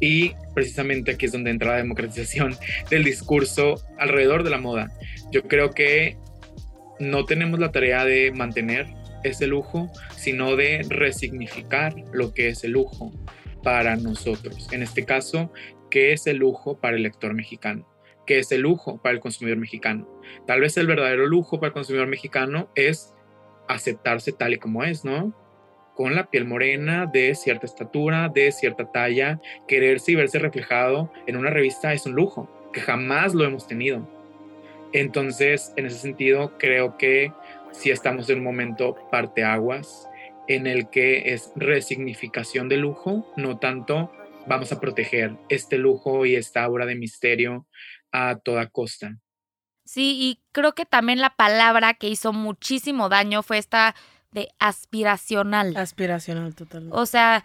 Y precisamente aquí es donde entra la democratización del discurso alrededor de la moda. Yo creo que no tenemos la tarea de mantener ese lujo, sino de resignificar lo que es el lujo para nosotros. En este caso, qué es el lujo para el lector mexicano, qué es el lujo para el consumidor mexicano. Tal vez el verdadero lujo para el consumidor mexicano es aceptarse tal y como es, ¿no? Con la piel morena, de cierta estatura, de cierta talla, quererse y verse reflejado en una revista es un lujo, que jamás lo hemos tenido. Entonces, en ese sentido, creo que si estamos en un momento parteaguas en el que es resignificación de lujo, no tanto vamos a proteger este lujo y esta aura de misterio a toda costa. Sí, y creo que también la palabra que hizo muchísimo daño fue esta de aspiracional. Aspiracional, totalmente. O sea,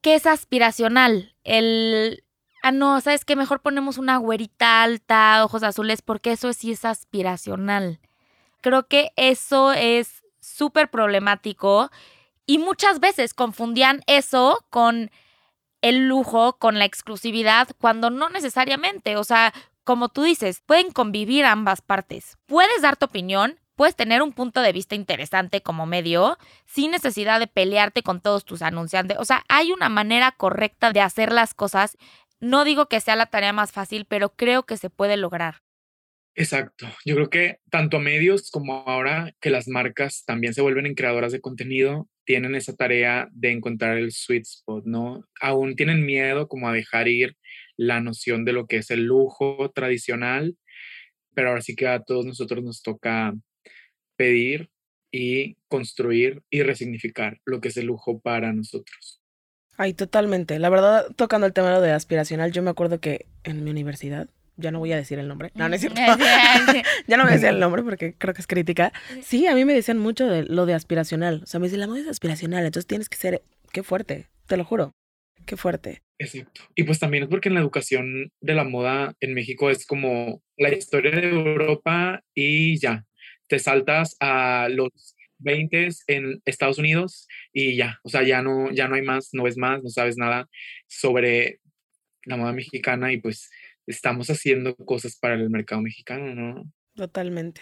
¿qué es aspiracional? El, ah, no, ¿sabes qué? Mejor ponemos una güerita alta, ojos azules, porque eso sí es aspiracional. Creo que eso es súper problemático y muchas veces confundían eso con el lujo, con la exclusividad, cuando no necesariamente, o sea, como tú dices, pueden convivir ambas partes. Puedes dar tu opinión, puedes tener un punto de vista interesante como medio, sin necesidad de pelearte con todos tus anunciantes. O sea, hay una manera correcta de hacer las cosas. No digo que sea la tarea más fácil, pero creo que se puede lograr. Exacto. Yo creo que tanto medios como ahora que las marcas también se vuelven en creadoras de contenido, tienen esa tarea de encontrar el sweet spot, ¿no? Aún tienen miedo como a dejar ir la noción de lo que es el lujo tradicional, pero ahora sí que a todos nosotros nos toca pedir y construir y resignificar lo que es el lujo para nosotros. Ay, totalmente. La verdad, tocando el tema de aspiracional, yo me acuerdo que en mi universidad, ya no voy a decir el nombre. No, no es cierto. ya no voy a decir el nombre porque creo que es crítica. Sí, a mí me decían mucho de lo de aspiracional. O sea, me dicen, la moda es aspiracional, entonces tienes que ser, qué fuerte, te lo juro. Qué fuerte. Exacto. Y pues también es porque en la educación de la moda en México es como la historia de Europa y ya. Te saltas a los 20 en Estados Unidos y ya, o sea, ya no, ya no hay más, no ves más, no sabes nada sobre la moda mexicana y pues estamos haciendo cosas para el mercado mexicano, ¿no? Totalmente.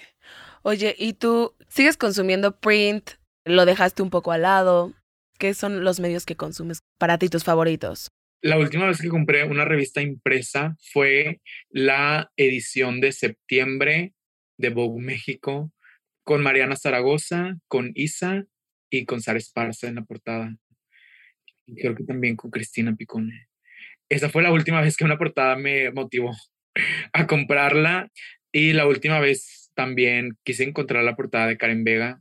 Oye, ¿y tú sigues consumiendo print? ¿Lo dejaste un poco al lado? ¿Qué son los medios que consumes para ti, tus favoritos? La última vez que compré una revista impresa fue la edición de septiembre de Vogue México con Mariana Zaragoza, con Isa y con Sara Esparza en la portada. Y creo que también con Cristina Picone esa fue la última vez que una portada me motivó a comprarla y la última vez también quise encontrar la portada de Karen Vega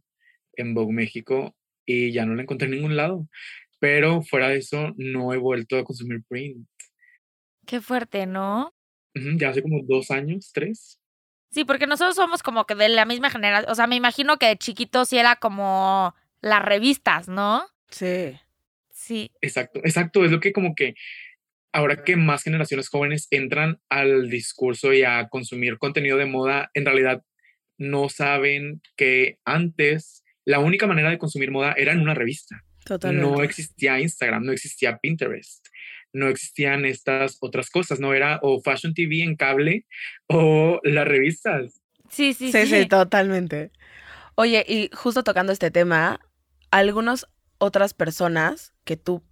en Vogue México y ya no la encontré en ningún lado. Pero fuera de eso, no he vuelto a consumir print. Qué fuerte, ¿no? ya hace como dos años, tres. Sí, porque nosotros somos como que de la misma generación. O sea, me imagino que de chiquitos sí era como las revistas, ¿no? Sí. Sí. Exacto, exacto. Es lo que como que ahora que más generaciones jóvenes entran al discurso y a consumir contenido de moda, en realidad no saben que antes la única manera de consumir moda era en una revista. Totalmente. No existía Instagram, no existía Pinterest, no existían estas otras cosas, no era o Fashion TV en cable o las revistas. Sí, sí, sí. Sí, sí, totalmente. Oye, y justo tocando este tema, algunas otras personas que tú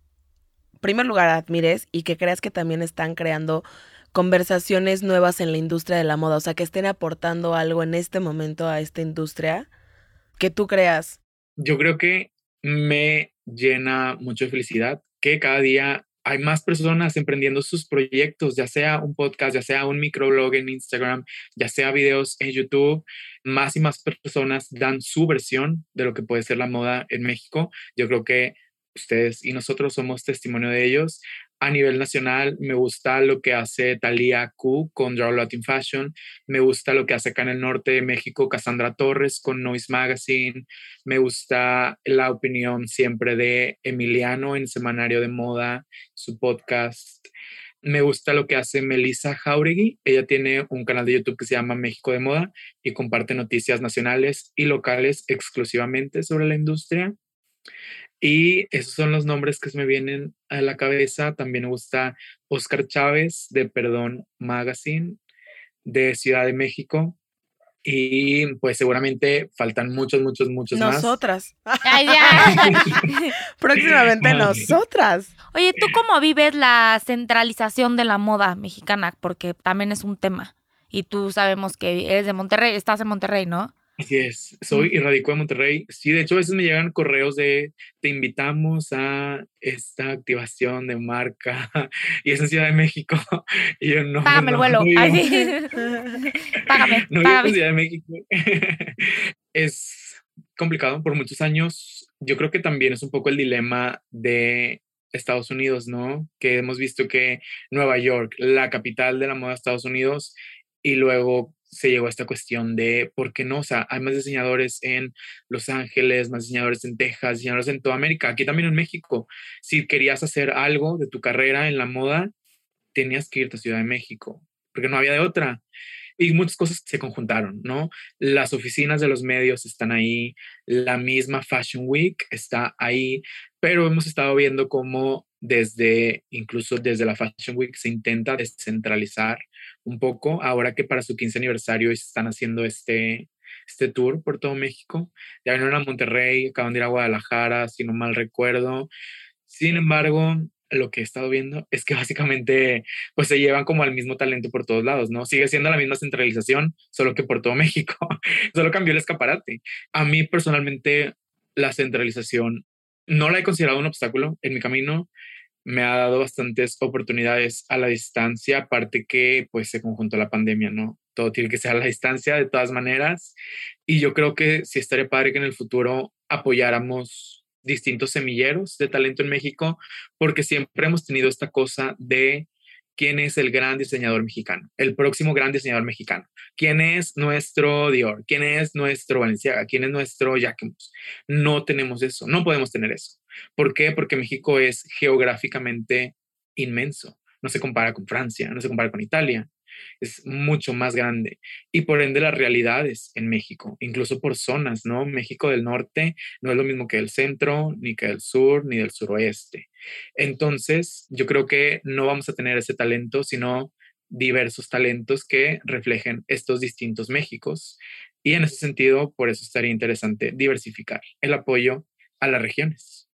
primer lugar admires y que creas que también están creando conversaciones nuevas en la industria de la moda, o sea, que estén aportando algo en este momento a esta industria que tú creas? Yo creo que me llena mucho de felicidad que cada día hay más personas emprendiendo sus proyectos, ya sea un podcast, ya sea un microblog en Instagram, ya sea videos en YouTube, más y más personas dan su versión de lo que puede ser la moda en México. Yo creo que ustedes y nosotros somos testimonio de ellos. A nivel nacional, me gusta lo que hace Thalia Q con Draw Latin Fashion. Me gusta lo que hace acá en el norte de México Cassandra Torres con Noise Magazine. Me gusta la opinión siempre de Emiliano en Semanario de Moda, su podcast. Me gusta lo que hace Melissa Jauregui. Ella tiene un canal de YouTube que se llama México de Moda y comparte noticias nacionales y locales exclusivamente sobre la industria. Y esos son los nombres que se me vienen a la cabeza. También me gusta Oscar Chávez de Perdón Magazine de Ciudad de México. Y pues seguramente faltan muchos, muchos, muchos más. Nosotras. Próximamente nosotras. Oye, ¿tú cómo vives la centralización de la moda mexicana? Porque también es un tema. Y tú sabemos que eres de Monterrey, estás en Monterrey, ¿no? Así es, soy y radico en Monterrey. Sí, de hecho a veces me llegan correos de te invitamos a esta activación de marca y es en Ciudad de México. Y yo no. Págame el vuelo. págame. No págame. en Ciudad de México. es complicado por muchos años. Yo creo que también es un poco el dilema de Estados Unidos, ¿no? Que hemos visto que Nueva York, la capital de la moda de Estados Unidos, y luego se llegó a esta cuestión de por qué no, o sea, hay más diseñadores en Los Ángeles, más diseñadores en Texas, diseñadores en toda América, aquí también en México. Si querías hacer algo de tu carrera en la moda, tenías que irte a Ciudad de México, porque no había de otra. Y muchas cosas se conjuntaron, ¿no? Las oficinas de los medios están ahí, la misma Fashion Week está ahí, pero hemos estado viendo cómo desde, incluso desde la Fashion Week, se intenta descentralizar un poco, ahora que para su 15 aniversario están haciendo este, este tour por todo México. Ya vinieron a Monterrey, acaban de ir a Guadalajara, si no mal recuerdo. Sin embargo, lo que he estado viendo es que básicamente pues se llevan como al mismo talento por todos lados, ¿no? Sigue siendo la misma centralización, solo que por todo México. solo cambió el escaparate. A mí personalmente la centralización no la he considerado un obstáculo en mi camino me ha dado bastantes oportunidades a la distancia, aparte que pues se conjuntó la pandemia, ¿no? Todo tiene que ser a la distancia de todas maneras. Y yo creo que sí estaría padre que en el futuro apoyáramos distintos semilleros de talento en México, porque siempre hemos tenido esta cosa de quién es el gran diseñador mexicano, el próximo gran diseñador mexicano, quién es nuestro Dior, quién es nuestro Valenciaga, quién es nuestro Jacquemus. No tenemos eso, no podemos tener eso. ¿Por qué? Porque México es geográficamente inmenso. No se compara con Francia, no se compara con Italia, es mucho más grande y por ende las realidades en México, incluso por zonas, ¿no? México del norte no es lo mismo que el centro, ni que el sur, ni del suroeste. Entonces, yo creo que no vamos a tener ese talento, sino diversos talentos que reflejen estos distintos Méxicos. Y en ese sentido, por eso estaría interesante diversificar el apoyo a las regiones.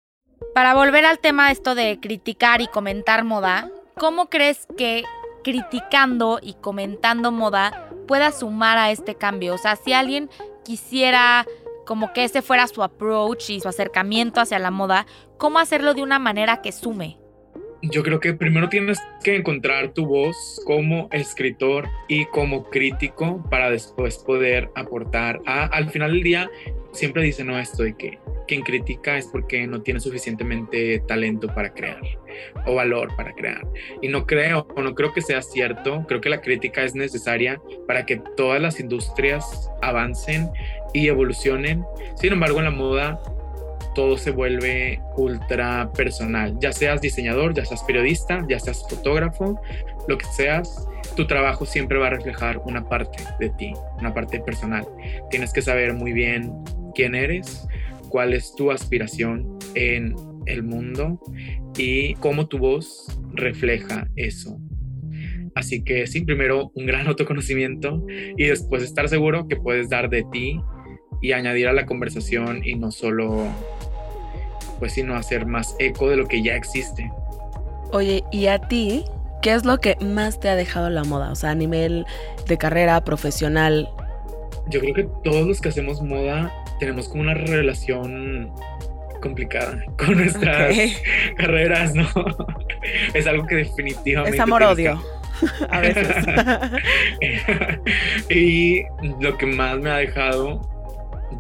Para volver al tema esto de criticar y comentar moda, ¿cómo crees que criticando y comentando moda pueda sumar a este cambio. O sea, si alguien quisiera como que ese fuera su approach y su acercamiento hacia la moda, ¿cómo hacerlo de una manera que sume? Yo creo que primero tienes que encontrar tu voz como escritor y como crítico para después poder aportar. A, al final del día, siempre dicen no esto de que quien critica es porque no tiene suficientemente talento para crear o valor para crear. Y no creo, o no creo que sea cierto. Creo que la crítica es necesaria para que todas las industrias avancen y evolucionen. Sin embargo, en la moda todo se vuelve ultra personal. Ya seas diseñador, ya seas periodista, ya seas fotógrafo, lo que seas, tu trabajo siempre va a reflejar una parte de ti, una parte personal. Tienes que saber muy bien quién eres, cuál es tu aspiración en el mundo y cómo tu voz refleja eso. Así que sí, primero un gran autoconocimiento y después estar seguro que puedes dar de ti y añadir a la conversación y no solo, pues sino hacer más eco de lo que ya existe. Oye, ¿y a ti qué es lo que más te ha dejado la moda? O sea, a nivel de carrera profesional. Yo creo que todos los que hacemos moda tenemos como una relación complicada con nuestras carreras, ¿no? es algo que definitivamente... Es amor-odio. A veces. y lo que más me ha dejado,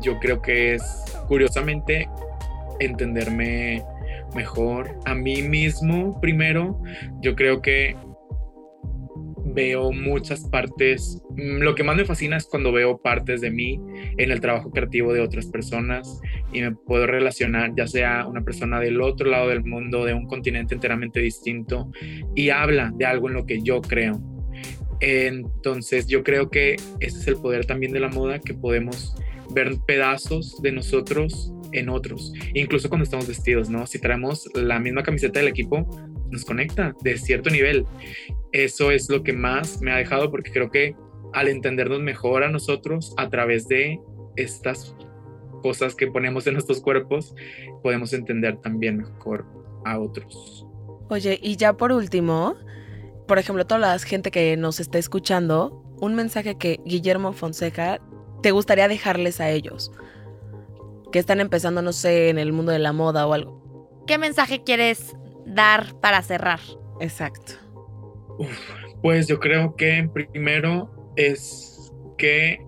yo creo que es, curiosamente, entenderme mejor a mí mismo primero. Yo creo que veo muchas partes. Mm, lo que más me fascina es cuando veo partes de mí en el trabajo creativo de otras personas y me puedo relacionar, ya sea una persona del otro lado del mundo, de un continente enteramente distinto, y habla de algo en lo que yo creo. Entonces yo creo que ese es el poder también de la moda, que podemos ver pedazos de nosotros en otros, incluso cuando estamos vestidos, ¿no? Si traemos la misma camiseta del equipo, nos conecta de cierto nivel. Eso es lo que más me ha dejado porque creo que al entendernos mejor a nosotros a través de estas cosas que ponemos en nuestros cuerpos, podemos entender también mejor a otros. Oye, y ya por último, por ejemplo, toda la gente que nos está escuchando, un mensaje que Guillermo Fonseca te gustaría dejarles a ellos, que están empezando, no sé, en el mundo de la moda o algo. ¿Qué mensaje quieres dar para cerrar? Exacto. pues yo creo que primero es que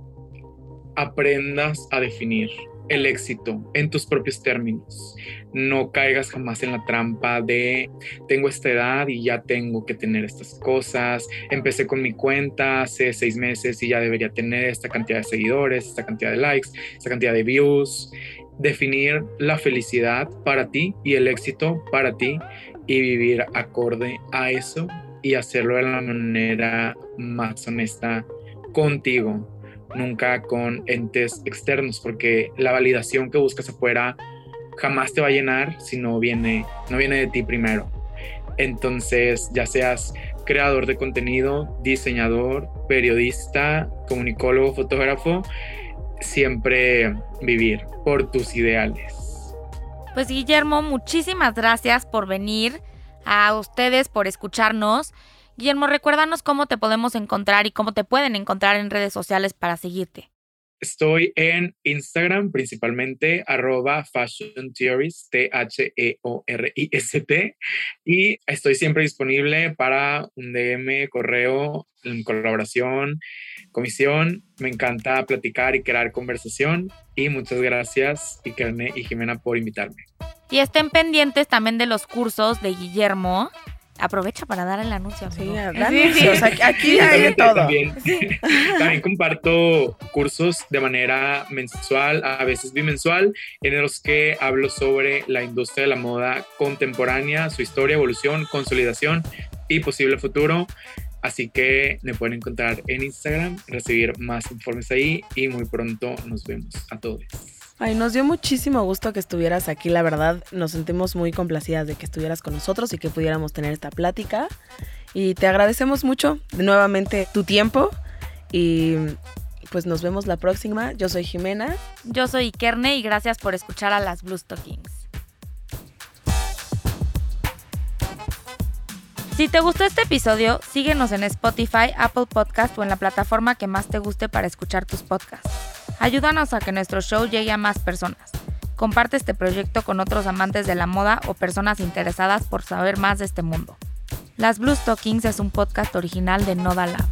aprendas a definir el éxito en tus propios términos. No caigas jamás en la trampa de tengo esta edad y ya tengo que tener estas cosas. Empecé con mi cuenta hace seis meses y ya debería tener esta cantidad de seguidores, esta cantidad de likes, esta cantidad de views. Definir la felicidad para ti y el éxito para ti y vivir acorde a eso y hacerlo de la manera más honesta contigo, nunca con entes externos, porque la validación que buscas afuera jamás te va a llenar si no viene, no viene de ti primero. Entonces, ya seas creador de contenido, diseñador, periodista, comunicólogo, fotógrafo, siempre vivir por tus ideales. Pues Guillermo, muchísimas gracias por venir, a ustedes por escucharnos. Guillermo, recuérdanos cómo te podemos encontrar y cómo te pueden encontrar en redes sociales para seguirte. Estoy en Instagram principalmente, arroba Fashion Theorist, T-H-E-O-R-I-S-T, y estoy siempre disponible para un DM, correo, colaboración, comisión. Me encanta platicar y crear conversación, y muchas gracias, Ikerne y Jimena, por invitarme. Y estén pendientes también de los cursos de Guillermo. Aprovecha para dar el anuncio. Sí, amigo. anuncios. Aquí, aquí hay de todo. También, también comparto cursos de manera mensual, a veces bimensual, en los que hablo sobre la industria de la moda contemporánea, su historia, evolución, consolidación y posible futuro. Así que me pueden encontrar en Instagram, recibir más informes ahí y muy pronto nos vemos a todos. Ay, nos dio muchísimo gusto que estuvieras aquí, la verdad. Nos sentimos muy complacidas de que estuvieras con nosotros y que pudiéramos tener esta plática. Y te agradecemos mucho nuevamente tu tiempo. Y pues nos vemos la próxima. Yo soy Jimena. Yo soy Ikerne y gracias por escuchar a las Blue Stockings. Si te gustó este episodio, síguenos en Spotify, Apple Podcast o en la plataforma que más te guste para escuchar tus podcasts. Ayúdanos a que nuestro show llegue a más personas. Comparte este proyecto con otros amantes de la moda o personas interesadas por saber más de este mundo. Las Blue Stockings es un podcast original de Noda Lab.